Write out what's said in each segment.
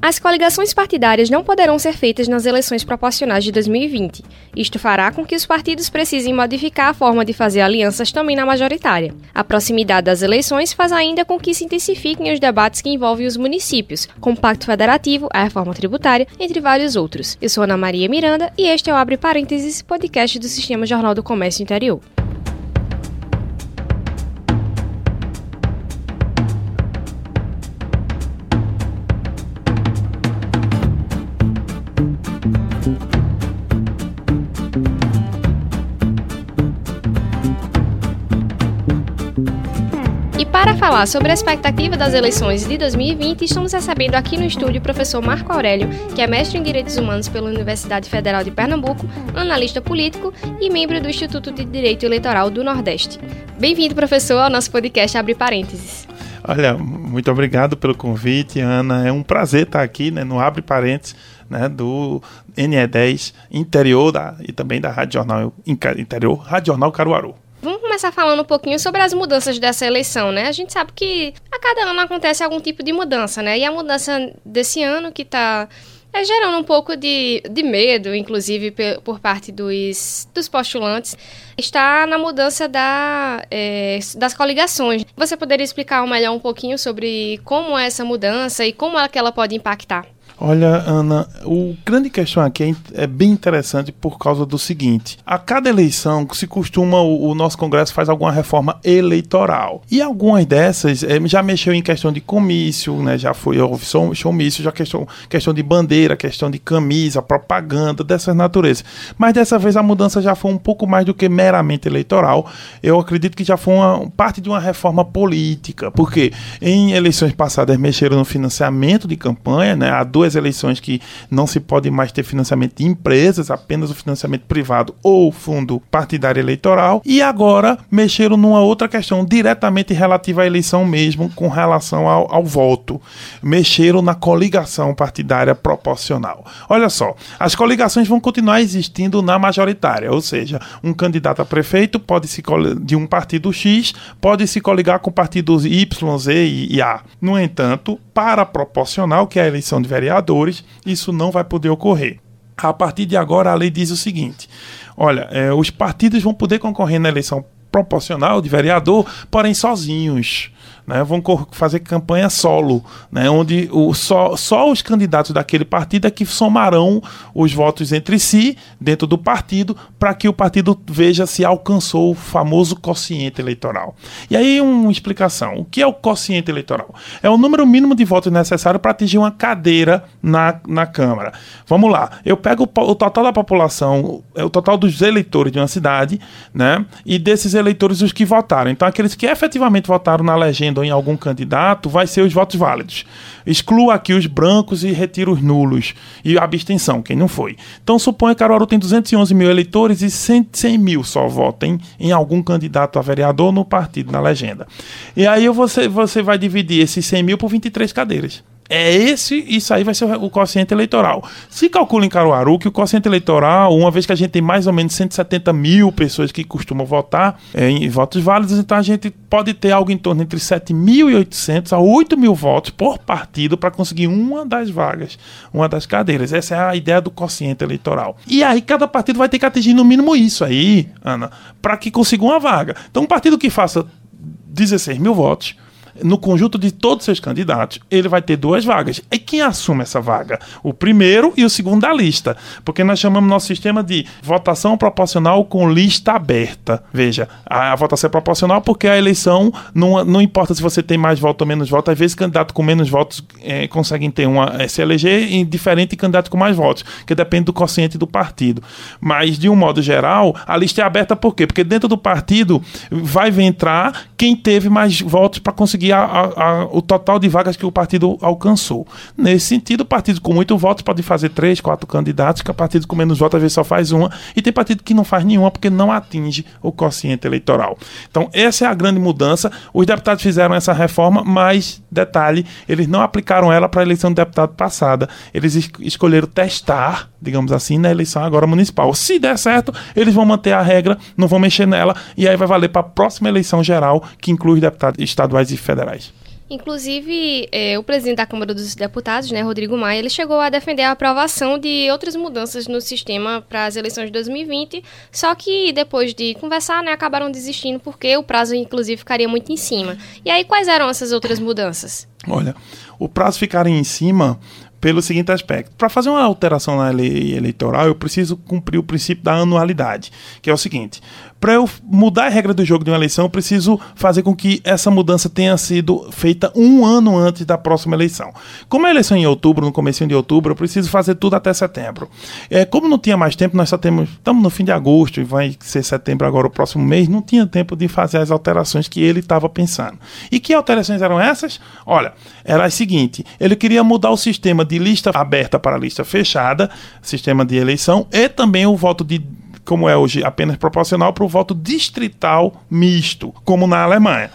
As coligações partidárias não poderão ser feitas nas eleições proporcionais de 2020. Isto fará com que os partidos precisem modificar a forma de fazer alianças também na majoritária. A proximidade das eleições faz ainda com que se intensifiquem os debates que envolvem os municípios, com o Pacto Federativo, a reforma tributária, entre vários outros. Eu sou Ana Maria Miranda e este é o Abre Parênteses, podcast do Sistema Jornal do Comércio Interior. Falar sobre a expectativa das eleições de 2020, estamos recebendo aqui no estúdio o professor Marco Aurélio, que é mestre em Direitos Humanos pela Universidade Federal de Pernambuco, analista político e membro do Instituto de Direito Eleitoral do Nordeste. Bem-vindo, professor, ao nosso podcast Abre Parênteses. Olha, muito obrigado pelo convite, Ana. É um prazer estar aqui né, no Abre Parênteses. Né, do NE10 interior da, e também da Rádio Jornal Interior, Rádio Jornal Caruaru. Começar falando um pouquinho sobre as mudanças dessa eleição, né? A gente sabe que a cada ano acontece algum tipo de mudança, né? E a mudança desse ano que está é, gerando um pouco de, de medo, inclusive por parte dos, dos postulantes, está na mudança da, é, das coligações. Você poderia explicar melhor um pouquinho sobre como é essa mudança e como é que ela pode impactar? Olha, Ana, o grande questão aqui é, é, bem interessante por causa do seguinte: a cada eleição se costuma o, o nosso Congresso faz alguma reforma eleitoral e algumas dessas é, já mexeu em questão de comício, né? Já foi houve showmício, já questão questão de bandeira, questão de camisa, propaganda dessas naturezas. Mas dessa vez a mudança já foi um pouco mais do que meramente eleitoral. Eu acredito que já foi uma parte de uma reforma política, porque em eleições passadas mexeram no financiamento de campanha, né? Há duas eleições que não se pode mais ter financiamento de empresas, apenas o financiamento privado ou fundo partidário eleitoral. E agora mexeram numa outra questão diretamente relativa à eleição mesmo, com relação ao, ao voto. Mexeram na coligação partidária proporcional. Olha só, as coligações vão continuar existindo na majoritária, ou seja, um candidato a prefeito pode se de um partido X pode se coligar com partidos Y, Z e A. No entanto, para proporcional, que é a eleição de vereador, vereadores, isso não vai poder ocorrer. A partir de agora, a lei diz o seguinte: olha, é, os partidos vão poder concorrer na eleição proporcional de vereador, porém sozinhos né, vão fazer campanha solo, né, onde o, só, só os candidatos daquele partido é que somarão os votos entre si, dentro do partido, para que o partido veja se alcançou o famoso quociente eleitoral. E aí, uma explicação: o que é o quociente eleitoral? É o número mínimo de votos necessário para atingir uma cadeira na, na Câmara. Vamos lá, eu pego o, o total da população, é o total dos eleitores de uma cidade, né, e desses eleitores os que votaram. Então, aqueles que efetivamente votaram na legenda em algum candidato, vai ser os votos válidos. Exclua aqui os brancos e retira os nulos. E a abstenção, quem não foi. Então suponha que Caruaru tem 211 mil eleitores e 100, 100 mil só votem em algum candidato a vereador no partido, na legenda. E aí você, você vai dividir esses 100 mil por 23 cadeiras. É esse, isso aí vai ser o quociente eleitoral. Se calcula em Caruaru que o quociente eleitoral, uma vez que a gente tem mais ou menos 170 mil pessoas que costumam votar é, em votos válidos, então a gente pode ter algo em torno entre 7.800 a 8 mil votos por partido para conseguir uma das vagas, uma das cadeiras. Essa é a ideia do quociente eleitoral. E aí cada partido vai ter que atingir no mínimo isso aí, Ana, para que consiga uma vaga. Então um partido que faça 16 mil votos no conjunto de todos os seus candidatos, ele vai ter duas vagas. E quem assume essa vaga? O primeiro e o segundo da lista. Porque nós chamamos nosso sistema de votação proporcional com lista aberta. Veja, a, votação é proporcional porque a eleição não, não importa se você tem mais votos ou menos votos. Às vezes, candidato com menos votos é, conseguem ter uma, é, se eleger em diferente de candidato com mais votos, que depende do quociente do partido. Mas, de um modo geral, a lista é aberta por quê? Porque dentro do partido vai entrar quem teve mais votos para conseguir a, a, o total de vagas que o partido alcançou. Nesse sentido, o partido com muito votos pode fazer três, quatro candidatos, que partido com menos votos às vezes só faz uma, e tem partido que não faz nenhuma porque não atinge o quociente eleitoral. Então, essa é a grande mudança. Os deputados fizeram essa reforma, mas, detalhe, eles não aplicaram ela para a eleição do deputado passada. Eles es escolheram testar, digamos assim, na eleição agora municipal. Se der certo, eles vão manter a regra, não vão mexer nela, e aí vai valer para a próxima eleição geral, que inclui deputados estaduais e federais. Inclusive, eh, o presidente da Câmara dos Deputados, né, Rodrigo Maia, ele chegou a defender a aprovação de outras mudanças no sistema para as eleições de 2020, só que depois de conversar, né, acabaram desistindo porque o prazo, inclusive, ficaria muito em cima. E aí, quais eram essas outras mudanças? Olha, o prazo ficaria em cima pelo seguinte aspecto: para fazer uma alteração na lei eleitoral, eu preciso cumprir o princípio da anualidade, que é o seguinte: para eu mudar a regra do jogo de uma eleição, eu preciso fazer com que essa mudança tenha sido feita um ano antes da próxima eleição. Como a eleição é em outubro, no começo de outubro, eu preciso fazer tudo até setembro. É, como não tinha mais tempo, nós só temos. Estamos no fim de agosto e vai ser setembro agora o próximo mês, não tinha tempo de fazer as alterações que ele estava pensando. E que alterações eram essas? Olha, era a seguinte: ele queria mudar o sistema de lista aberta para lista fechada, sistema de eleição, e também o voto de como é hoje apenas proporcional, para o voto distrital misto, como na Alemanha.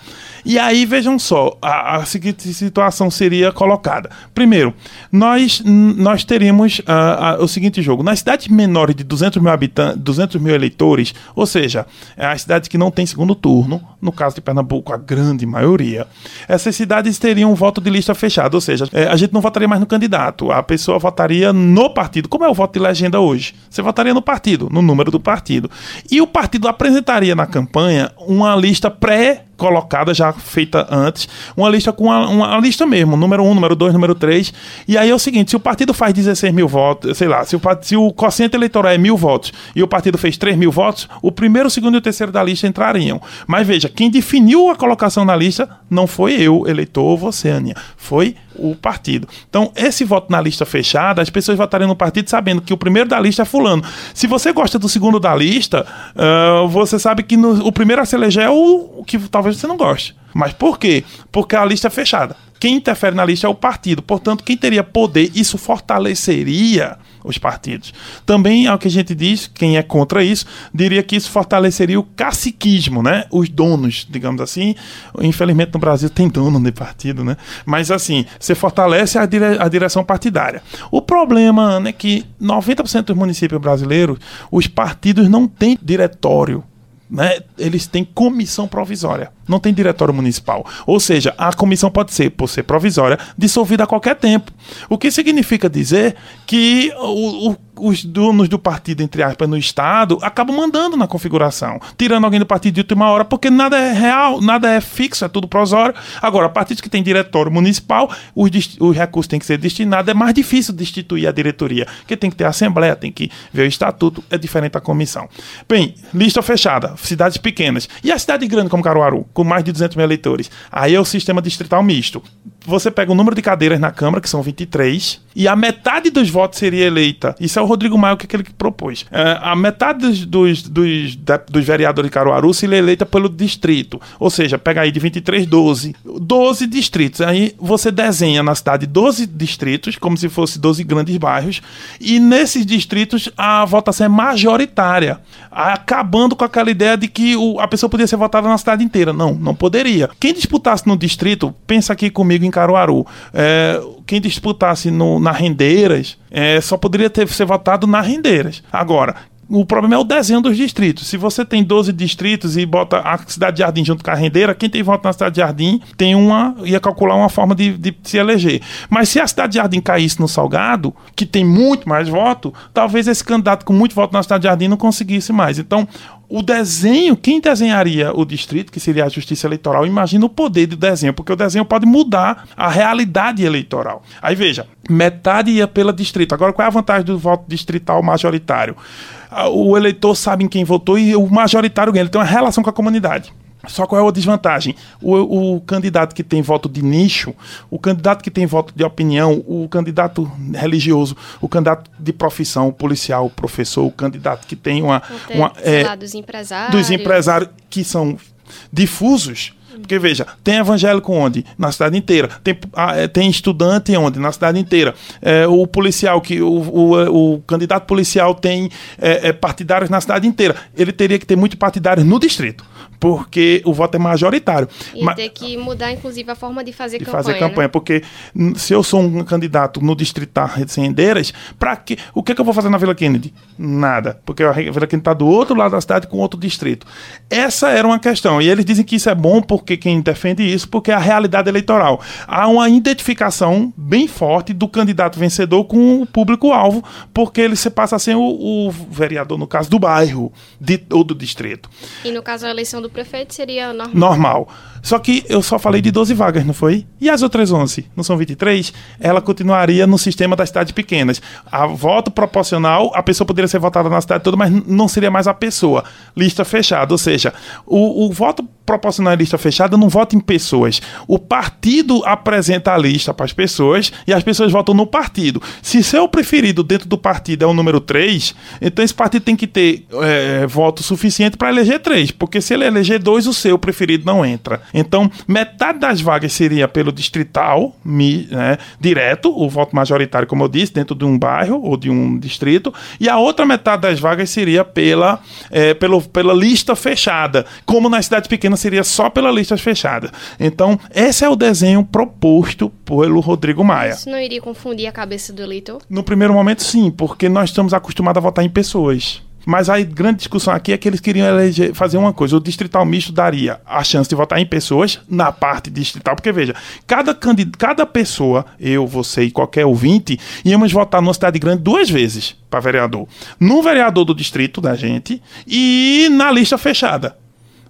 E aí, vejam só, a, a seguinte situação seria colocada. Primeiro, nós, nós teríamos uh, uh, o seguinte jogo. Nas cidades menores de 200 mil habitantes, 200 mil eleitores, ou seja, é as cidades que não têm segundo turno, no caso de Pernambuco, a grande maioria, essas cidades teriam um voto de lista fechada, ou seja, é, a gente não votaria mais no candidato, a pessoa votaria no partido. Como é o voto de legenda hoje? Você votaria no partido, no número do partido. E o partido apresentaria na campanha uma lista pré colocada, já feita antes, uma lista com uma, uma lista mesmo, número 1, um, número 2, número 3. E aí é o seguinte: se o partido faz 16 mil votos, sei lá, se o, se o quociente eleitoral é mil votos e o partido fez 3 mil votos, o primeiro, o segundo e o terceiro da lista entrariam. Mas veja, quem definiu a colocação na lista não foi eu, eleitor, ou você, Aninha. Foi o partido. Então, esse voto na lista fechada, as pessoas votariam no partido sabendo que o primeiro da lista é fulano. Se você gosta do segundo da lista, uh, você sabe que no, o primeiro a se eleger é o, o que talvez você não goste. Mas por quê? Porque a lista é fechada. Quem interfere na lista é o partido. Portanto, quem teria poder, isso fortaleceria os partidos. Também, ao que a gente diz, quem é contra isso, diria que isso fortaleceria o caciquismo, né? Os donos, digamos assim. Infelizmente no Brasil tem dono de partido, né? Mas assim, você fortalece a, dire a direção partidária. O problema, é que 90% dos municípios brasileiros, os partidos não têm diretório né, eles têm comissão provisória, não tem diretório municipal. Ou seja, a comissão pode ser, por ser provisória, dissolvida a qualquer tempo. O que significa dizer que o, o os donos do partido, entre aspas, no Estado, acabam mandando na configuração, tirando alguém do partido de última hora, porque nada é real, nada é fixo, é tudo prosório. Agora, partidos que têm diretório municipal, os, os recursos têm que ser destinados, é mais difícil destituir a diretoria, porque tem que ter assembleia, tem que ver o estatuto, é diferente da comissão. Bem, lista fechada, cidades pequenas. E a cidade grande como Caruaru, com mais de 200 mil eleitores? Aí é o sistema distrital misto. Você pega o número de cadeiras na Câmara, que são 23, e a metade dos votos seria eleita. Isso é o Rodrigo Maia, que é aquele que propôs. É, a metade dos, dos, dos, dos, vereadores de Caruaru seria eleita pelo distrito. Ou seja, pega aí de 23, 12. 12 distritos. Aí você desenha na cidade 12 distritos, como se fosse 12 grandes bairros, e nesses distritos a votação é majoritária, acabando com aquela ideia de que o, a pessoa podia ser votada na cidade inteira. Não, não poderia. Quem disputasse no distrito, pensa aqui comigo em Caruaru, é, quem disputasse no, na Rendeiras é, só poderia ter, ser votado na Rendeiras. Agora, o problema é o desenho dos distritos. Se você tem 12 distritos e bota a cidade de Jardim junto com a rendeira, quem tem voto na cidade de Jardim tem uma. ia calcular uma forma de, de se eleger. Mas se a cidade de Jardim caísse no Salgado, que tem muito mais voto, talvez esse candidato com muito voto na cidade de Jardim não conseguisse mais. Então, o desenho, quem desenharia o distrito, que seria a justiça eleitoral, imagina o poder do desenho, porque o desenho pode mudar a realidade eleitoral. Aí veja, metade ia pela distrito. Agora, qual é a vantagem do voto distrital majoritário? O eleitor sabe em quem votou e o majoritário ganha. Ele tem uma relação com a comunidade. Só qual é a desvantagem? O, o, candidato que tem voto de nicho, o candidato que tem voto de opinião, o candidato religioso, o candidato de profissão, o policial, o professor, o candidato que tem uma. Uma é, lá, dos empresários. Dos empresários que são difusos. Porque veja, tem evangélico onde? Na cidade inteira. Tem, ah, é, tem estudante onde? Na cidade inteira. É, o policial, que o, o, o candidato policial tem é, é, partidários na cidade inteira. Ele teria que ter muito partidários no distrito porque o voto é majoritário. E ter que mudar, inclusive, a forma de fazer de campanha. fazer campanha, né? porque se eu sou um candidato no distrito sem Rendeiras, para que, o que, que eu vou fazer na Vila Kennedy? Nada, porque a Vila Kennedy está do outro lado da cidade com outro distrito. Essa era uma questão, e eles dizem que isso é bom por Por que quem defende isso? Porque é a realidade eleitoral. Há uma identificação bem forte do candidato vencedor com o público-alvo, porque ele se passa a ser o, o vereador, no caso do bairro de, ou do distrito. E no caso a eleição do prefeito seria normal? Normal. Só que eu só falei de 12 vagas, não foi? E as outras 11? Não são 23? Ela continuaria no sistema das cidades pequenas. A voto proporcional, a pessoa poderia ser votada na cidade toda, mas não seria mais a pessoa. Lista fechada. Ou seja, o, o voto proporcional em lista fechada não vota em pessoas. O partido apresenta a lista para as pessoas e as pessoas votam no partido. Se seu preferido dentro do partido é o número 3, então esse partido tem que ter é, voto suficiente para eleger 3. Porque se ele eleger 2, o seu preferido não entra. Então, metade das vagas seria pelo distrital, né, direto, o voto majoritário, como eu disse, dentro de um bairro ou de um distrito, e a outra metade das vagas seria pela, é, pelo, pela lista fechada, como na cidade pequena seria só pela lista fechada. Então, esse é o desenho proposto pelo Rodrigo Maia. Isso não iria confundir a cabeça do eleitor? No primeiro momento, sim, porque nós estamos acostumados a votar em pessoas. Mas a grande discussão aqui é que eles queriam eleger, fazer uma coisa. O distrital misto daria a chance de votar em pessoas na parte distrital. Porque, veja, cada, cada pessoa, eu, você e qualquer ouvinte, íamos votar numa cidade grande duas vezes para vereador. No vereador do distrito da gente e na lista fechada.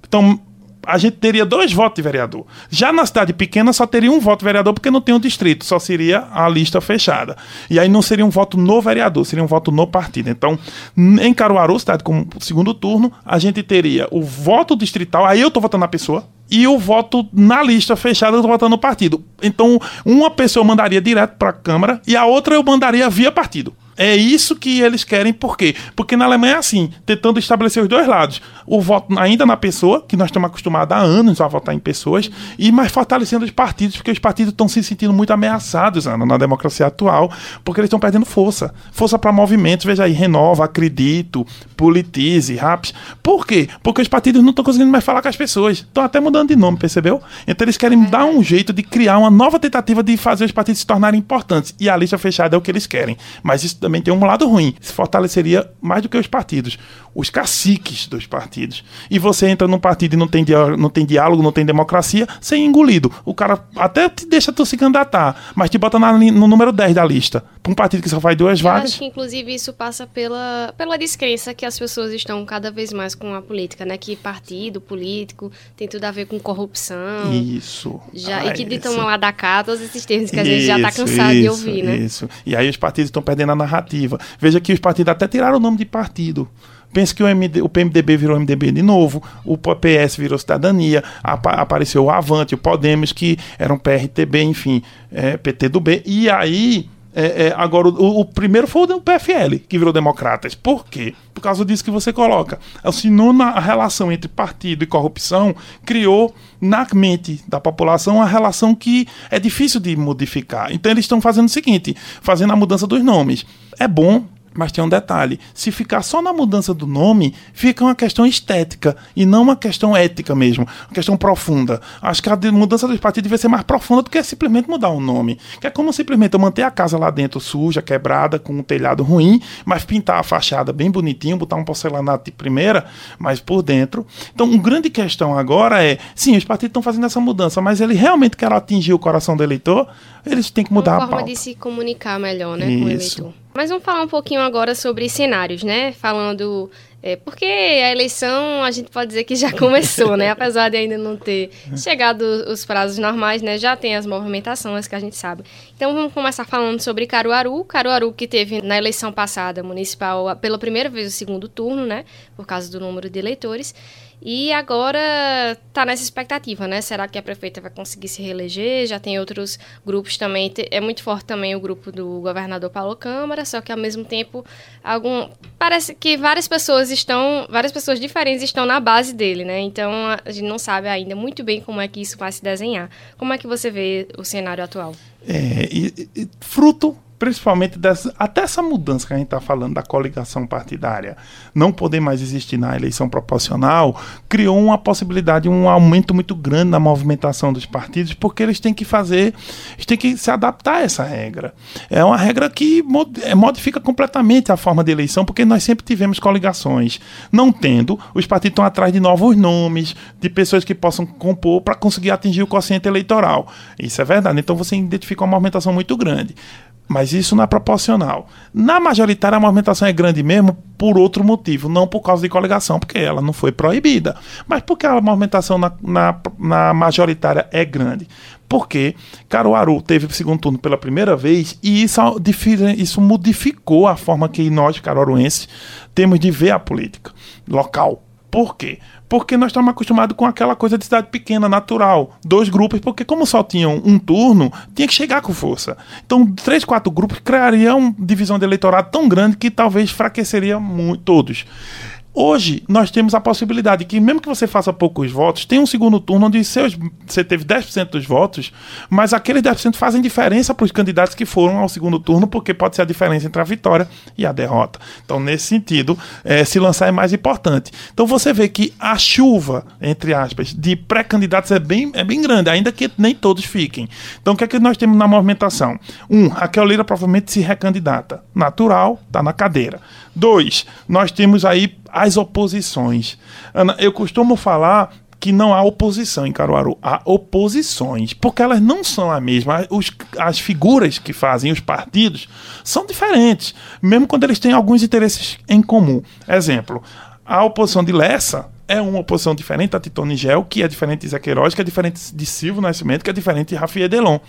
Então, a gente teria dois votos de vereador. Já na cidade pequena só teria um voto de vereador porque não tem um distrito, só seria a lista fechada. E aí não seria um voto no vereador, seria um voto no partido. Então, em Caruaru, cidade com segundo turno, a gente teria o voto distrital, aí eu estou votando na pessoa, e o voto na lista fechada eu tô votando no partido. Então, uma pessoa mandaria direto para a Câmara e a outra eu mandaria via partido. É isso que eles querem, por quê? Porque na Alemanha é assim, tentando estabelecer os dois lados. O voto ainda na pessoa, que nós estamos acostumados há anos a votar em pessoas, e mais fortalecendo os partidos, porque os partidos estão se sentindo muito ameaçados, Ana, na democracia atual, porque eles estão perdendo força. Força para movimentos, veja aí, Renova, Acredito, Politize, Raps. Por quê? Porque os partidos não estão conseguindo mais falar com as pessoas. Estão até mudando de nome, percebeu? Então eles querem dar um jeito de criar uma nova tentativa de fazer os partidos se tornarem importantes. E a lista fechada é o que eles querem. Mas isso também tem um lado ruim. Se fortaleceria mais do que os partidos, os caciques dos partidos. E você entra num partido e não tem, não tem diálogo, não tem democracia, sem é engolido. O cara até te deixa tu se candidatar, mas te bota na, no número 10 da lista. Para um partido que só faz duas Eu vagas. acho que, inclusive, isso passa pela, pela descrença que as pessoas estão cada vez mais com a política, né? Que partido, político, tem tudo a ver com corrupção. Isso. Já, ah, e que de isso. tomar lá da cá, todos esses termos que a gente já está cansado de isso, ouvir, né? Isso. E aí os partidos estão perdendo a narrativa. Veja que os partidos até tiraram o nome de partido. Pense que o, MD, o PMDB virou MDB de novo, o PS virou Cidadania, apa, apareceu o Avante, o Podemos, que eram PRTB, enfim, é, PT do B. E aí, é, é, agora, o, o, primeiro foi o PFL, que virou Democratas. Por quê? Por causa disso que você coloca. Assinou na relação entre partido e corrupção, criou na mente da população uma relação que é difícil de modificar. Então, eles estão fazendo o seguinte: fazendo a mudança dos nomes. É bom mas tem um detalhe: se ficar só na mudança do nome, fica uma questão estética e não uma questão ética mesmo, uma questão profunda. Acho que a mudança dos partidos deve ser mais profunda do que simplesmente mudar o nome. Que é como simplesmente eu manter a casa lá dentro suja, quebrada, com um telhado ruim, mas pintar a fachada bem bonitinho, botar um porcelanato de primeira, mas por dentro. Então, uma grande questão agora é: sim, os partidos estão fazendo essa mudança, mas ele realmente quer atingir o coração do eleitor, eles têm que mudar uma a forma pauta. de se comunicar melhor, né, com o Isso. eleitor. Mas vamos falar um pouquinho agora sobre cenários, né? Falando. É, porque a eleição a gente pode dizer que já começou, né? Apesar de ainda não ter chegado os prazos normais, né? Já tem as movimentações que a gente sabe. Então vamos começar falando sobre Caruaru. Caruaru que teve na eleição passada municipal pela primeira vez o segundo turno, né? Por causa do número de eleitores. E agora tá nessa expectativa, né? Será que a prefeita vai conseguir se reeleger? Já tem outros grupos também. É muito forte também o grupo do governador Paulo Câmara, só que ao mesmo tempo algum parece que várias pessoas estão, várias pessoas diferentes estão na base dele, né? Então a gente não sabe ainda muito bem como é que isso vai se desenhar. Como é que você vê o cenário atual? É, e, e, fruto principalmente dessa, até essa mudança que a gente está falando da coligação partidária, não poder mais existir na eleição proporcional, criou uma possibilidade, um aumento muito grande na movimentação dos partidos, porque eles têm que fazer, eles têm que se adaptar a essa regra. É uma regra que é, modifica completamente a forma de eleição, porque nós sempre tivemos coligações. Não tendo, os partidos estão atrás de novos nomes, de pessoas que possam compor para conseguir atingir o quociente eleitoral. Isso é verdade. Então você identifica uma movimentação muito grande. Mas isso não é proporcional. Na majoritária, a movimentação é grande mesmo por outro motivo, não por causa de coligação, porque ela não foi proibida. Mas porque a movimentação na, na, na majoritária é grande? Porque Caruaru teve o segundo turno pela primeira vez e isso, isso modificou a forma que nós, caruaruenses, temos de ver a política local. Por quê? porque nós estamos acostumados com aquela coisa de cidade pequena, natural. Dois grupos, porque como só tinham um turno, tinha que chegar com força. Então, três, quatro grupos criariam divisão de eleitorado tão grande que talvez fraqueceria muito, todos. Hoje, nós temos a possibilidade que, mesmo que você faça poucos votos, tem um segundo turno onde seus, você teve 10% dos votos, mas aqueles 10% fazem diferença para os candidatos que foram ao segundo turno, porque pode ser a diferença entre a vitória e a derrota. Então, nesse sentido, é, se lançar é mais importante. Então, você vê que a chuva, entre aspas, de pré-candidatos é bem, é bem grande, ainda que nem todos fiquem. Então, o que é que nós temos na movimentação? Um, Raquel Lira provavelmente se recandidata. Natural, está na cadeira. Dois, nós temos aí as oposições. Ana, eu costumo falar que não há oposição em Caruaru, há oposições, porque elas não são a mesma. Os, as figuras que fazem os partidos são diferentes, mesmo quando eles têm alguns interesses em comum. Exemplo, a oposição de Lessa é uma oposição diferente da Tito Nigel, que é diferente de Zé Queiroz, que é diferente de Silvio Nascimento, que é diferente de Rafael Delon.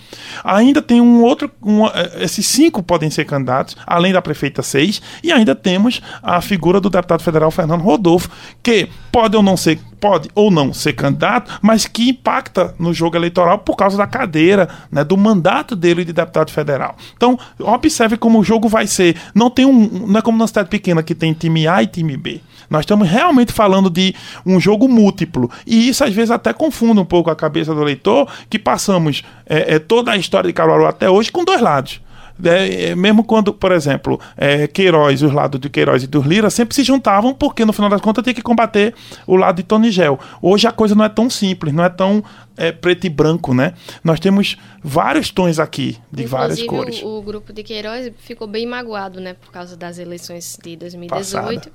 Ainda tem um outro. Um, eh, esses cinco podem ser candidatos, além da prefeita seis, e ainda temos a figura do deputado federal Fernando Rodolfo, que pode ou não ser, pode ou não ser candidato, mas que impacta no jogo eleitoral por causa da cadeira, né, do mandato dele de deputado federal. Então, observe como o jogo vai ser. Não tem um. Não é como na cidade pequena que tem time A e time B. Nós estamos realmente falando de um jogo múltiplo. E isso às vezes até confunde um pouco a cabeça do leitor, que passamos é, é, toda a história de Caruaru até hoje com dois lados. É, é, mesmo quando, por exemplo, é, Queiroz, os lados de Queiroz e dos Lira sempre se juntavam, porque no final das contas tinha que combater o lado de Tony Gel. Hoje a coisa não é tão simples, não é tão é, preto e branco, né? Nós temos vários tons aqui, de Inclusive, várias cores. O, o grupo de Queiroz ficou bem magoado, né, por causa das eleições de 2018. Passada.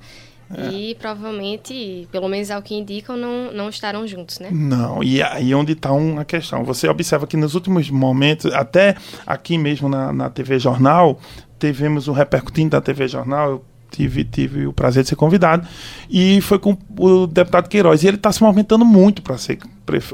É. E provavelmente, pelo menos ao que indicam, não, não estarão juntos, né? Não, e aí onde está uma questão. Você observa que nos últimos momentos, até aqui mesmo na, na TV Jornal, tivemos o repercutindo da TV Jornal, tive, tive o prazer de ser convidado, e foi com o deputado Queiroz. E ele está se movimentando muito para ser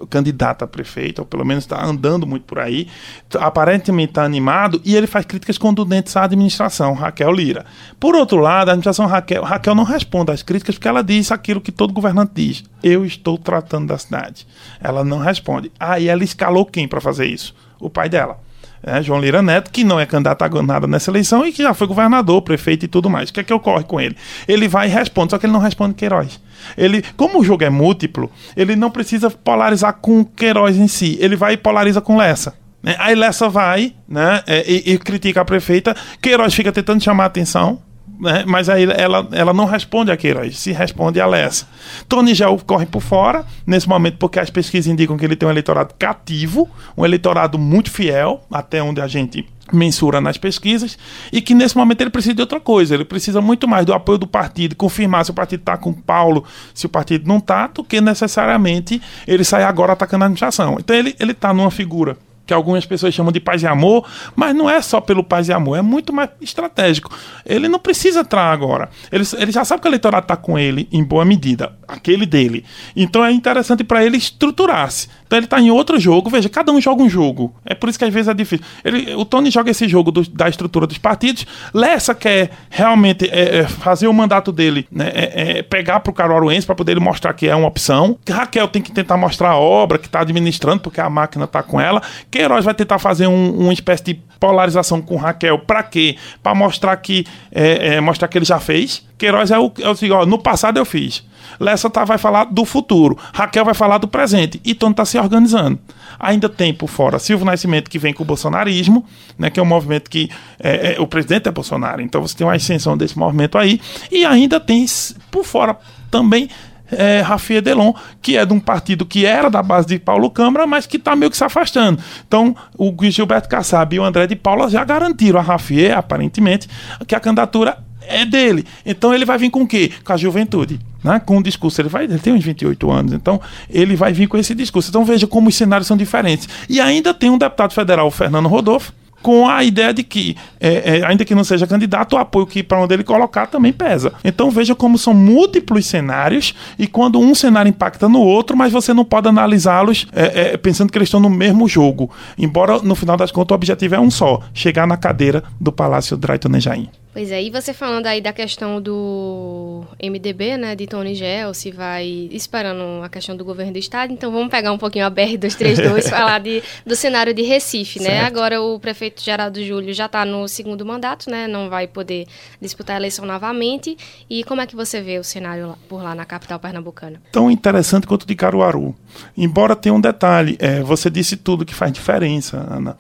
candidato a prefeito, ou pelo menos está andando muito por aí, aparentemente está animado, e ele faz críticas contundentes à administração, Raquel Lira. Por outro lado, a administração Raquel, Raquel não responde às críticas porque ela diz aquilo que todo governante diz: eu estou tratando da cidade. Ela não responde. Aí ah, ela escalou quem para fazer isso? O pai dela né, João Lira Neto, que não é candidato a nada nessa eleição e que já foi governador, prefeito e tudo mais. O que é que ocorre com ele? Ele vai e responde, só que ele não responde Queiroz. Ele, como o jogo é múltiplo, ele não precisa polarizar com Queiroz em si, ele vai e polariza com Lessa. Né? Aí Lessa vai né, é, e, e critica a prefeita, Queiroz fica tentando chamar a atenção, né? mas aí ela, ela não responde a Queiroz, se responde a Lessa. Tony Gel corre por fora, nesse momento, porque as pesquisas indicam que ele tem um eleitorado cativo, um eleitorado muito fiel, até onde a gente mensura nas pesquisas, e que nesse momento ele precisa de outra coisa, ele precisa muito mais do apoio do partido, confirmar se o partido está com Paulo, se o partido não está, do que necessariamente ele sair agora atacando a administração. Então ele está numa figura que algumas pessoas chamam de paz e amor, mas não é só pelo paz e amor, é muito mais estratégico. Ele não precisa entrar agora. Ele, ele já sabe que o eleitorado está com ele em boa medida, aquele dele. Então é interessante para ele estruturar-se. Então ele está em outro jogo. Veja, cada um joga um jogo. É por isso que às vezes é difícil. Ele, o Tony joga esse jogo do, da estrutura dos partidos. Lessa quer realmente é, é, fazer o mandato dele, né, é, é pegar para o Caruaruense para poder ele mostrar que é uma opção. Raquel tem que tentar mostrar a obra que está administrando, porque a máquina está com ela Queiroz vai tentar fazer um, uma espécie de polarização com Raquel. Para quê? Para mostrar que é, é, mostrar que ele já fez. Queiroz é o, é o ó, no passado eu fiz. Lessa tá, vai falar do futuro. Raquel vai falar do presente. E Tony está se organizando. Ainda tem por fora Silvio Nascimento, que vem com o bolsonarismo, né, que é um movimento que é, é, o presidente é Bolsonaro. Então você tem uma ascensão desse movimento aí. E ainda tem por fora também é, Delon, que é de um partido que era da base de Paulo Câmara, mas que está meio que se afastando. Então, o Gilberto Kassab e o André de Paula já garantiram a Rafael, aparentemente, que a candidatura é dele. Então ele vai vir com o quê? Com a juventude. Né? Com o discurso. Ele, vai, ele tem uns 28 anos, então ele vai vir com esse discurso. Então veja como os cenários são diferentes. E ainda tem um deputado federal, Fernando Rodolfo, com a ideia de que, é, é, ainda que não seja candidato, o apoio que para onde ele colocar também pesa. Então veja como são múltiplos cenários e quando um cenário impacta no outro, mas você não pode analisá-los é, é pensando que eles estão no mesmo jogo. Embora no final das contas o objetivo é um só: chegar na cadeira do Palácio Drayton Nejaim. Pois é, e você falando aí da questão do MDB, né, de Tony Gel, se vai esperando a questão do governo do estado, então vamos pegar um pouquinho a BR-232 e falar de, do cenário de Recife, né? Agora o prefeito Geraldo Júlio já está no segundo mandato, né, não vai poder disputar a eleição novamente, e como é que você vê o cenário por lá na capital pernambucana? Tão interessante quanto de Caruaru. Embora tenha um detalhe, é, você disse tudo que faz diferença, Ana,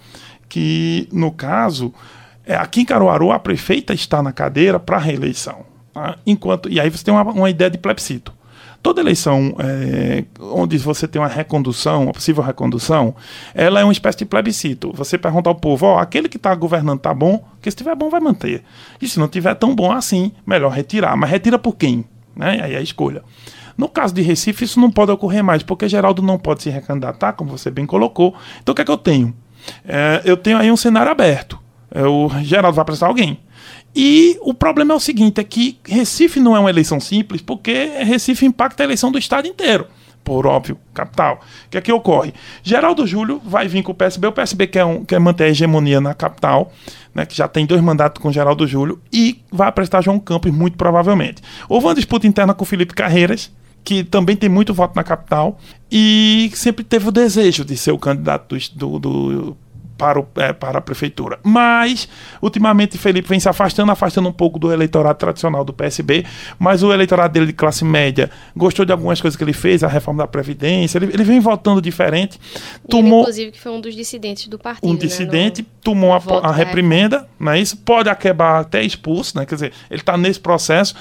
que no caso é, aqui em Caruaru, a prefeita está na cadeira para reeleição. Tá? Enquanto, e aí você tem uma, uma ideia de plebiscito. Toda eleição é, onde você tem uma recondução, uma possível recondução, ela é uma espécie de plebiscito. Você pergunta ao povo, ó, aquele que está governando está bom, que se estiver bom vai manter. E se não estiver tão bom assim, melhor retirar. Mas retira por quem? Né? Aí é a escolha. No caso de Recife, isso não pode ocorrer mais, porque Geraldo não pode se recandidatar, como você bem colocou. Então o que é que eu tenho? É, eu tenho aí um cenário aberto. É, o Geraldo vai apresentar alguém. E o problema é o seguinte: é que Recife não é uma eleição simples, porque Recife impacta a eleição do estado inteiro. Por óbvio, capital. O que é que ocorre? Geraldo Júlio vai vir com o PSB. O PSB quer, um, quer manter a hegemonia na capital, né, que já tem dois mandatos com Geraldo Júlio, e vai apresentar João Campos, muito provavelmente. Houve uma disputa interna com Felipe Carreiras, que também tem muito voto na capital, e sempre teve o desejo de ser o candidato do, do, do para, o, é, para a prefeitura. Mas, ultimamente, Felipe vem se afastando, afastando um pouco do eleitorado tradicional do PSB, mas o eleitorado dele de classe média gostou de algumas coisas que ele fez, a reforma da Previdência, ele, ele vem votando diferente. Tomou, ele, inclusive, que foi um dos dissidentes do partido. Um né, dissidente, no, tomou a, a reprimenda, não é isso? Pode acabar até expulso, né? Quer dizer, ele está nesse processo.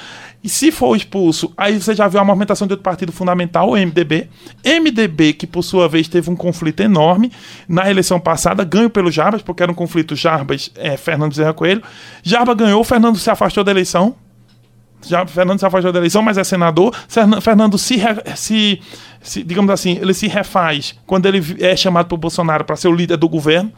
E se for expulso, aí você já viu a movimentação de outro partido fundamental, o MDB. MDB, que por sua vez teve um conflito enorme na eleição passada, ganhou pelo Jarbas, porque era um conflito Jarbas-Fernando é, Zé Coelho. Jarba ganhou, Fernando se afastou da eleição. Já, Fernando se afastou da eleição, mas é senador. Fernando se, se, se, digamos assim, ele se refaz quando ele é chamado por Bolsonaro para ser o líder do governo.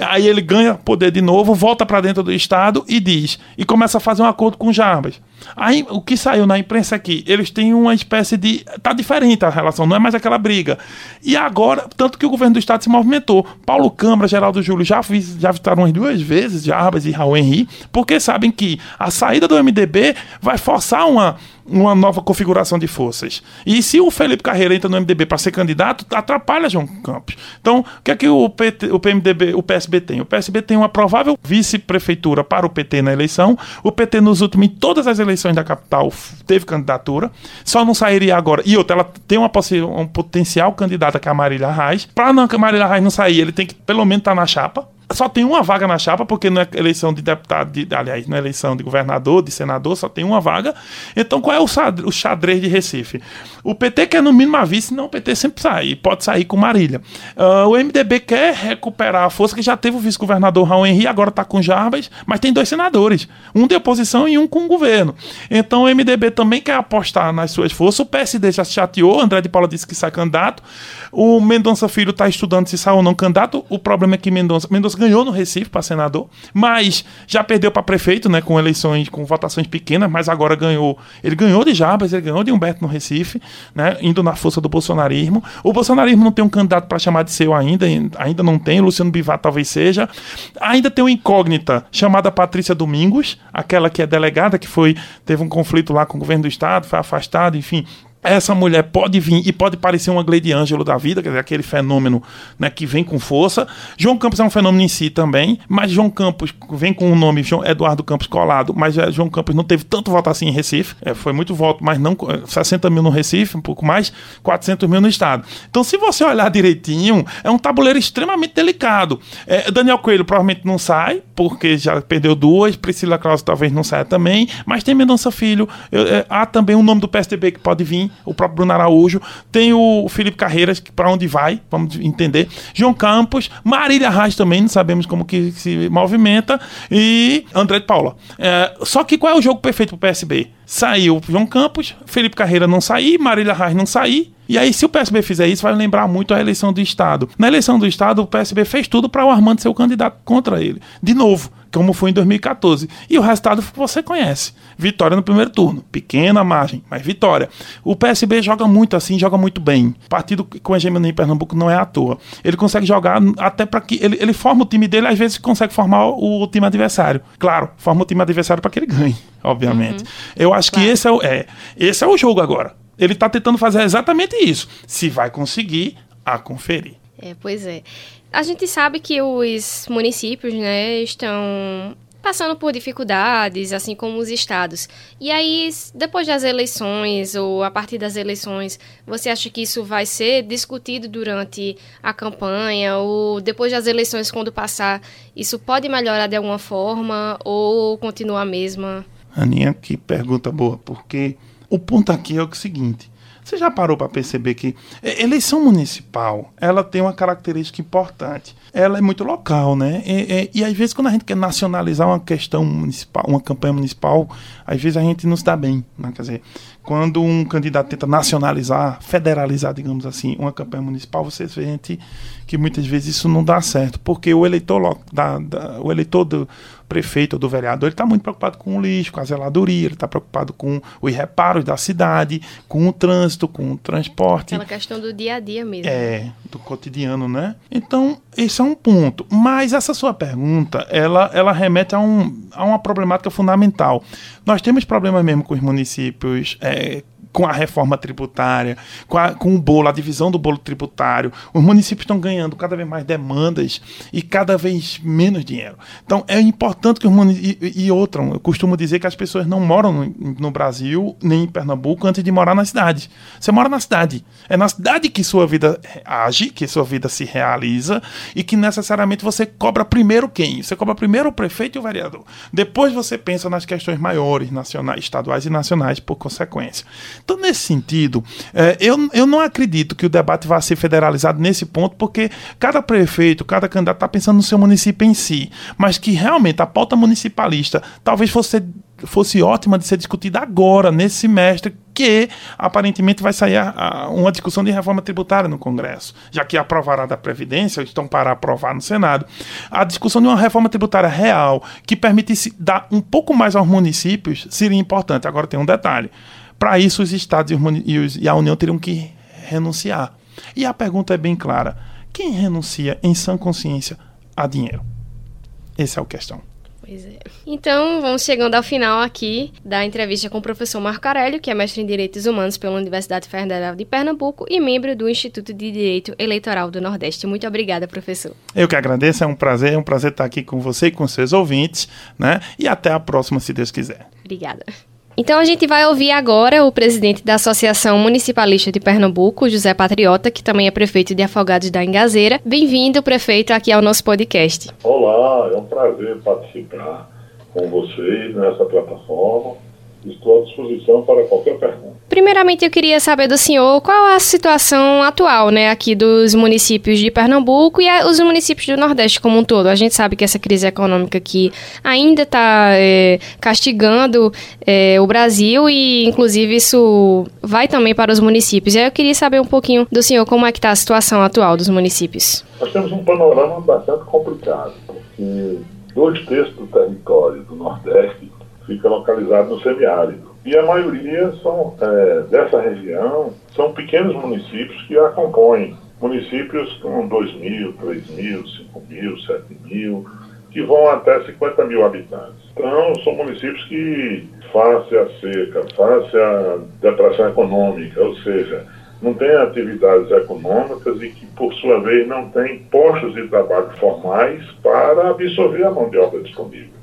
Aí ele ganha poder de novo, volta para dentro do Estado e diz, e começa a fazer um acordo com Jarbas. Aí o que saiu na imprensa aqui, é eles têm uma espécie de. Tá diferente a relação, não é mais aquela briga. E agora, tanto que o governo do Estado se movimentou. Paulo Câmara, Geraldo Júlio já, já visitaram umas duas vezes, Jarbas e Raul Henri, porque sabem que a saída do MDB vai forçar uma uma nova configuração de forças. E se o Felipe Carreira entra no MDB para ser candidato, atrapalha João Campos. Então, o que é que o, PT, o PMDB, o PSB tem? O PSB tem uma provável vice-prefeitura para o PT na eleição. O PT, nos últimos, em todas as eleições da capital, teve candidatura. Só não sairia agora. E outra, ela tem uma um potencial candidata que é a Marília Reis. Para a Marília Reis não sair, ele tem que pelo menos estar tá na chapa só tem uma vaga na chapa, porque não é eleição de deputado, de, aliás, não é eleição de governador, de senador, só tem uma vaga. Então qual é o xadrez de Recife? O PT quer no mínimo a vice, não, o PT sempre sai, pode sair com Marília. Uh, o MDB quer recuperar a força que já teve o vice-governador Raul Henri, agora está com Jarbas, mas tem dois senadores, um de oposição e um com o governo. Então o MDB também quer apostar nas suas forças, o PSD já se chateou, André de Paula disse que sai candidato, o Mendonça Filho está estudando se sai ou não candidato, o problema é que Mendonça, Mendonça ganhou no Recife para senador, mas já perdeu para prefeito, né, com eleições, com votações pequenas, mas agora ganhou. Ele ganhou de Jabas, ele ganhou de Humberto no Recife, né, indo na força do bolsonarismo. O bolsonarismo não tem um candidato para chamar de seu ainda, ainda não tem, Luciano Bivar talvez seja. Ainda tem uma incógnita chamada Patrícia Domingos, aquela que é delegada que foi teve um conflito lá com o governo do estado, foi afastada, enfim, essa mulher pode vir e pode parecer uma Gleide Ângelo da vida, quer dizer, aquele fenômeno né, que vem com força. João Campos é um fenômeno em si também, mas João Campos vem com o nome João Eduardo Campos colado, mas é, João Campos não teve tanto voto assim em Recife, é, foi muito voto, mas não 60 mil no Recife, um pouco mais, 400 mil no estado. Então, se você olhar direitinho, é um tabuleiro extremamente delicado. É, Daniel Coelho provavelmente não sai, porque já perdeu duas, Priscila Krause talvez não saia também, mas tem Mendonça Filho, eu, é, há também o nome do PSDB que pode vir, o próprio Bruno Araújo, tem o Felipe Carreiras, para onde vai, vamos entender, João Campos, Marília Reis também, não sabemos como que se movimenta, e André de Paula. É, só que qual é o jogo perfeito para o PSB? Saiu João Campos, Felipe Carreira não sair, Marília Reis não sair, e aí, se o PSB fizer isso, vai lembrar muito a eleição do Estado. Na eleição do Estado, o PSB fez tudo para o Armando ser o candidato contra ele. De novo, como foi em 2014. E o resultado você conhece. Vitória no primeiro turno. Pequena margem, mas vitória. O PSB joga muito assim, joga muito bem. Partido com hegemonia em Pernambuco não é à toa. Ele consegue jogar até para que. Ele, ele forma o time dele, às vezes consegue formar o, o time adversário. Claro, forma o time adversário para que ele ganhe, obviamente. Uhum. Eu acho claro. que esse é, o, é, esse é o jogo agora. Ele está tentando fazer exatamente isso. Se vai conseguir, a conferir. É, pois é. A gente sabe que os municípios, né, estão passando por dificuldades, assim como os estados. E aí, depois das eleições ou a partir das eleições, você acha que isso vai ser discutido durante a campanha ou depois das eleições, quando passar, isso pode melhorar de alguma forma ou continuar a mesma? Aninha, que pergunta boa, porque o ponto aqui é o seguinte. Você já parou para perceber que eleição municipal ela tem uma característica importante. Ela é muito local, né? E, e, e, às vezes quando a gente quer nacionalizar uma questão municipal, uma campanha municipal, às vezes a gente não se dá bem. Né? Quer dizer, quando um candidato tenta nacionalizar, federalizar, digamos assim, uma campanha municipal, você sente que muitas vezes isso não dá certo, porque o eleitor, da, da, o eleitor do prefeito ou do vereador, ele está muito preocupado com o lixo, com a zeladoria, ele está preocupado com os reparos da cidade, com o trânsito, com o transporte. Aquela questão do dia a dia mesmo. É, do cotidiano, né? Então, esse é um ponto. Mas essa sua pergunta, ela, ela remete a, um, a uma problemática fundamental. Nós temos problemas mesmo com os municípios é, com a reforma tributária, com, a, com o bolo, a divisão do bolo tributário. Os municípios estão ganhando cada vez mais demandas e cada vez menos dinheiro. Então é importante que os municípios. E, e outra, eu costumo dizer que as pessoas não moram no, no, Brasil nem em Pernambuco antes de morar na cidade. Você mora na cidade. É na cidade que sua vida age, que sua vida se realiza e que necessariamente você cobra primeiro quem? Você cobra primeiro o prefeito e o vereador. Depois você pensa nas questões maiores, nacionais, estaduais e nacionais, por consequência. Então, nesse sentido, é, eu, eu não acredito que o debate vá ser federalizado nesse ponto, porque cada prefeito, cada candidato está pensando no seu município em si. Mas que realmente a pauta municipalista talvez fosse fosse ótima de ser discutida agora, nesse semestre, que aparentemente vai sair a, a, uma discussão de reforma tributária no Congresso, já que aprovará da Previdência, estão para aprovar no Senado, a discussão de uma reforma tributária real que permitisse dar um pouco mais aos municípios seria importante. Agora tem um detalhe. Para isso, os estados e, e a União teriam que renunciar. E a pergunta é bem clara: quem renuncia em sã consciência a dinheiro? Essa é a questão. Pois é. Então, vamos chegando ao final aqui da entrevista com o professor Marco Aurélio, que é mestre em Direitos Humanos pela Universidade Federal de Pernambuco e membro do Instituto de Direito Eleitoral do Nordeste. Muito obrigada, professor. Eu que agradeço, é um prazer, é um prazer estar aqui com você e com seus ouvintes, né? E até a próxima, se Deus quiser. Obrigada. Então a gente vai ouvir agora o presidente da Associação Municipalista de Pernambuco, José Patriota, que também é prefeito de Afogados da Engazeira. Bem-vindo, prefeito, aqui ao nosso podcast. Olá, é um prazer participar com vocês nessa plataforma Estou à disposição para qualquer pergunta. Primeiramente, eu queria saber do senhor qual a situação atual, né, aqui dos municípios de Pernambuco e os municípios do Nordeste como um todo. A gente sabe que essa crise econômica aqui ainda está é, castigando é, o Brasil e, inclusive, isso vai também para os municípios. E aí eu queria saber um pouquinho do senhor como é que está a situação atual dos municípios. Nós temos um panorama bastante complicado, porque dois terços do território do Nordeste fica localizado no semiárido. E a maioria são, é, dessa região são pequenos municípios que a compõem. Municípios com 2 mil, 3 mil, 5 mil, 7 mil que vão até 50 mil habitantes. Então, são municípios que, face à seca, face à depressão econômica, ou seja, não têm atividades econômicas e que, por sua vez, não têm postos de trabalho formais para absorver a mão de obra disponível.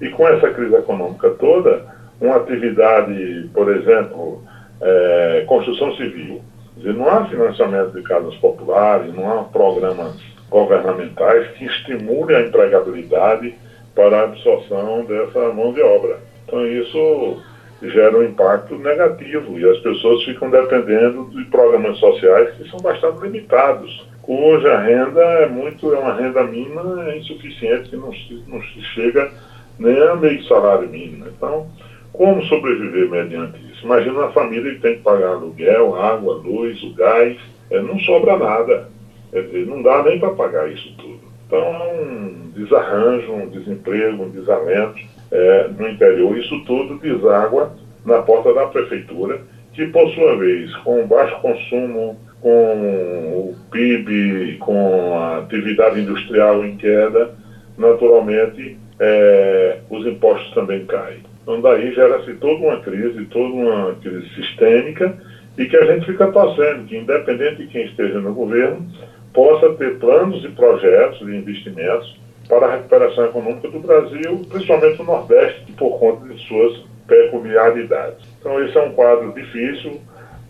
E com essa crise econômica toda, uma atividade, por exemplo, é, construção civil, dizer, não há financiamento de casas populares, não há programas governamentais que estimulem a empregabilidade para a absorção dessa mão de obra. Então isso gera um impacto negativo e as pessoas ficam dependendo de programas sociais que são bastante limitados, cuja renda é muito é uma renda mínima é insuficiente que não, não chega nem a meio salário mínimo. Então, como sobreviver mediante isso? Imagina uma família que tem que pagar aluguel, água, luz, o gás, é, não sobra nada. Dizer, não dá nem para pagar isso tudo. Então é um desarranjo, um desemprego, um desalento é, no interior. Isso tudo deságua na porta da prefeitura, que por sua vez, com baixo consumo, com o PIB, com a atividade industrial em queda, naturalmente é, os impostos também caem. Então daí gera-se toda uma crise, toda uma crise sistêmica e que a gente fica torcendo que, independente de quem esteja no governo, possa ter planos e projetos de investimentos para a recuperação econômica do Brasil, principalmente do Nordeste, por conta de suas peculiaridades. Então, esse é um quadro difícil.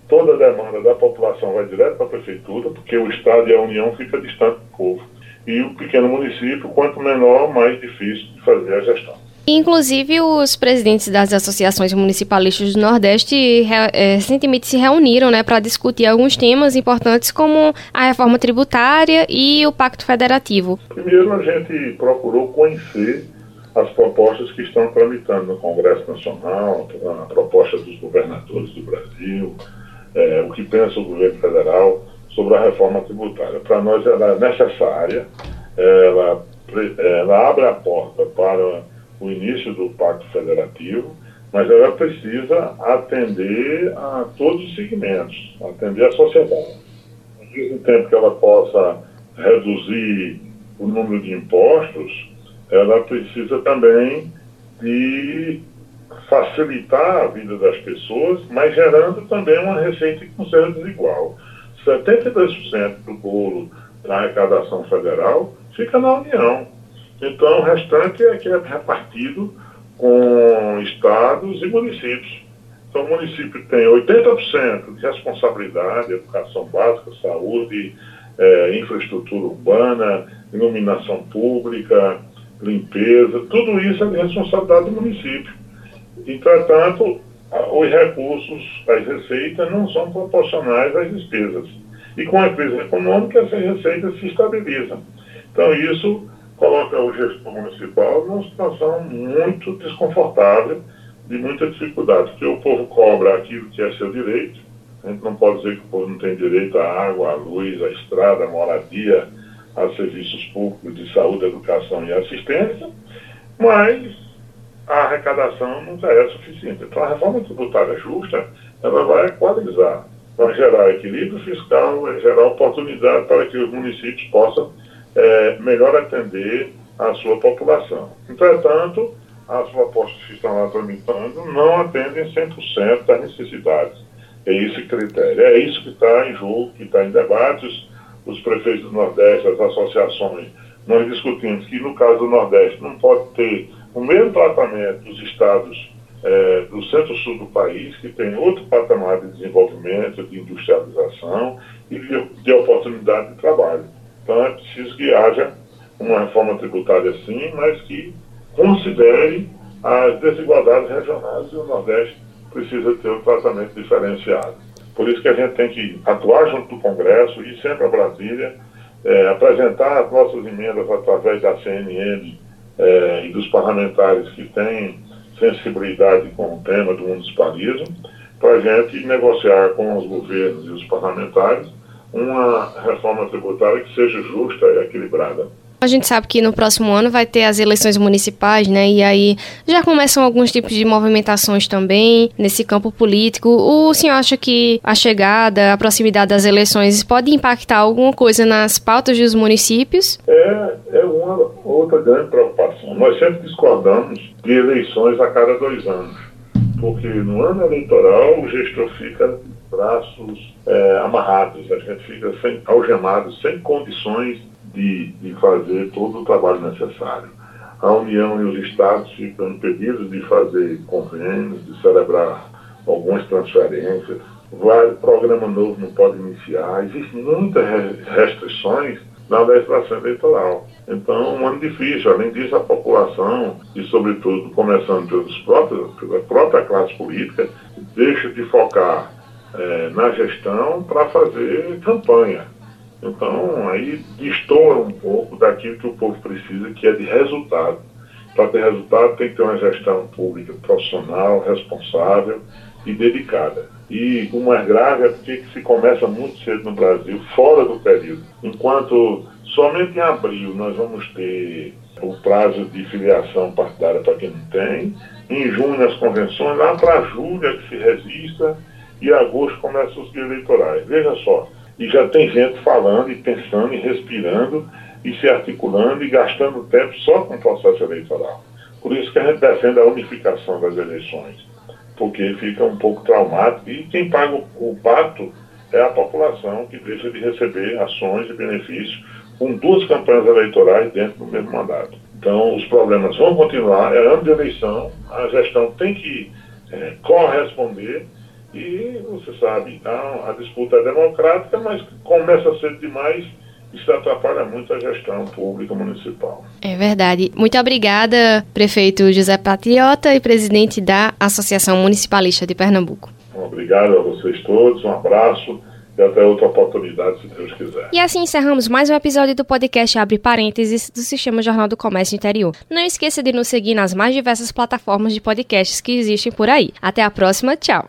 Toda a demanda da população vai direto para a prefeitura, porque o Estado e a União ficam distantes do povo. E o pequeno município, quanto menor, mais difícil de fazer a gestão. Inclusive, os presidentes das associações municipalistas do Nordeste é, recentemente se reuniram né, para discutir alguns temas importantes, como a reforma tributária e o Pacto Federativo. Primeiro, a gente procurou conhecer as propostas que estão tramitando no Congresso Nacional, a proposta dos governadores do Brasil, é, o que pensa o governo federal sobre a reforma tributária. Para nós, ela é necessária, ela, ela abre a porta para o início do Pacto Federativo, mas ela precisa atender a todos os segmentos, atender a sociedade. Ao mesmo tempo que ela possa reduzir o número de impostos, ela precisa também de facilitar a vida das pessoas, mas gerando também uma receita que não seja desigual. 72% do bolo da arrecadação federal fica na União. Então, o restante é que é repartido com estados e municípios. Então, o município tem 80% de responsabilidade, educação básica, saúde, é, infraestrutura urbana, iluminação pública, limpeza, tudo isso é de responsabilidade do município. Entretanto, os recursos, as receitas não são proporcionais às despesas. E com a crise econômica, essas receitas se estabilizam. Então, isso coloca o gestor municipal numa situação muito desconfortável, de muita dificuldade, porque o povo cobra aquilo que é seu direito, a gente não pode dizer que o povo não tem direito à água, à luz, à estrada, à moradia, a serviços públicos de saúde, educação e assistência, mas a arrecadação nunca é suficiente. Então a reforma tributária justa, ela vai equalizar, vai gerar equilíbrio fiscal, vai gerar oportunidade para que os municípios possam é, melhor atender a sua população. Entretanto, as propostas que estão lá tramitando não atendem 100% das necessidades. É esse critério. É isso que está em jogo, que está em debates. Os prefeitos do Nordeste, as associações, nós discutimos que, no caso do Nordeste, não pode ter o mesmo tratamento dos estados é, do centro-sul do país, que tem outro patamar de desenvolvimento, de industrialização e de, de oportunidade de trabalho. Então é preciso que haja uma reforma tributária sim, mas que considere as desigualdades regionais e o Nordeste precisa ter um tratamento diferenciado. Por isso que a gente tem que atuar junto do Congresso, ir sempre a Brasília, é, apresentar as nossas emendas através da CNN é, e dos parlamentares que têm sensibilidade com o tema do municipalismo, para a gente negociar com os governos e os parlamentares uma reforma tributária que seja justa e equilibrada. A gente sabe que no próximo ano vai ter as eleições municipais, né? E aí já começam alguns tipos de movimentações também nesse campo político. O senhor acha que a chegada, a proximidade das eleições pode impactar alguma coisa nas pautas dos municípios? É, é uma outra grande preocupação nós sempre discordamos de eleições a cada dois anos, porque no ano eleitoral o gestor fica braços é, amarrados, a gente fica sem, algemado, sem condições de, de fazer todo o trabalho necessário. A União e os Estados ficam impedidos de fazer convênios, de celebrar algumas transferências, o programa novo não pode iniciar, existem muitas restrições na legislação eleitoral. Então, um ano difícil. Além disso, a população, e sobretudo começando pelos próprios, pela própria classe política, deixa de focar é, na gestão para fazer campanha. Então, aí destoa um pouco daquilo que o povo precisa, que é de resultado. Para ter resultado, tem que ter uma gestão pública profissional, responsável e dedicada. E o mais grave é porque se começa muito cedo no Brasil, fora do período. Enquanto somente em abril nós vamos ter o prazo de filiação partidária para quem não tem, em junho as convenções, lá para julho é que se resista e agosto começam os eleitorais. Veja só, e já tem gente falando e pensando e respirando e se articulando e gastando tempo só com o processo eleitoral. Por isso que a gente defende a unificação das eleições porque fica um pouco traumático e quem paga o, o pato é a população que deixa de receber ações e benefícios com duas campanhas eleitorais dentro do mesmo mandato. Então, os problemas vão continuar, é ano de eleição, a gestão tem que é, corresponder e, você sabe, a, a disputa é democrática, mas começa a ser demais isso atrapalha muito a gestão pública municipal. É verdade. Muito obrigada, prefeito José Patriota e presidente da Associação Municipalista de Pernambuco. Obrigado a vocês todos, um abraço e até outra oportunidade, se Deus quiser. E assim encerramos mais um episódio do podcast Abre Parênteses do Sistema Jornal do Comércio Interior. Não esqueça de nos seguir nas mais diversas plataformas de podcasts que existem por aí. Até a próxima, tchau!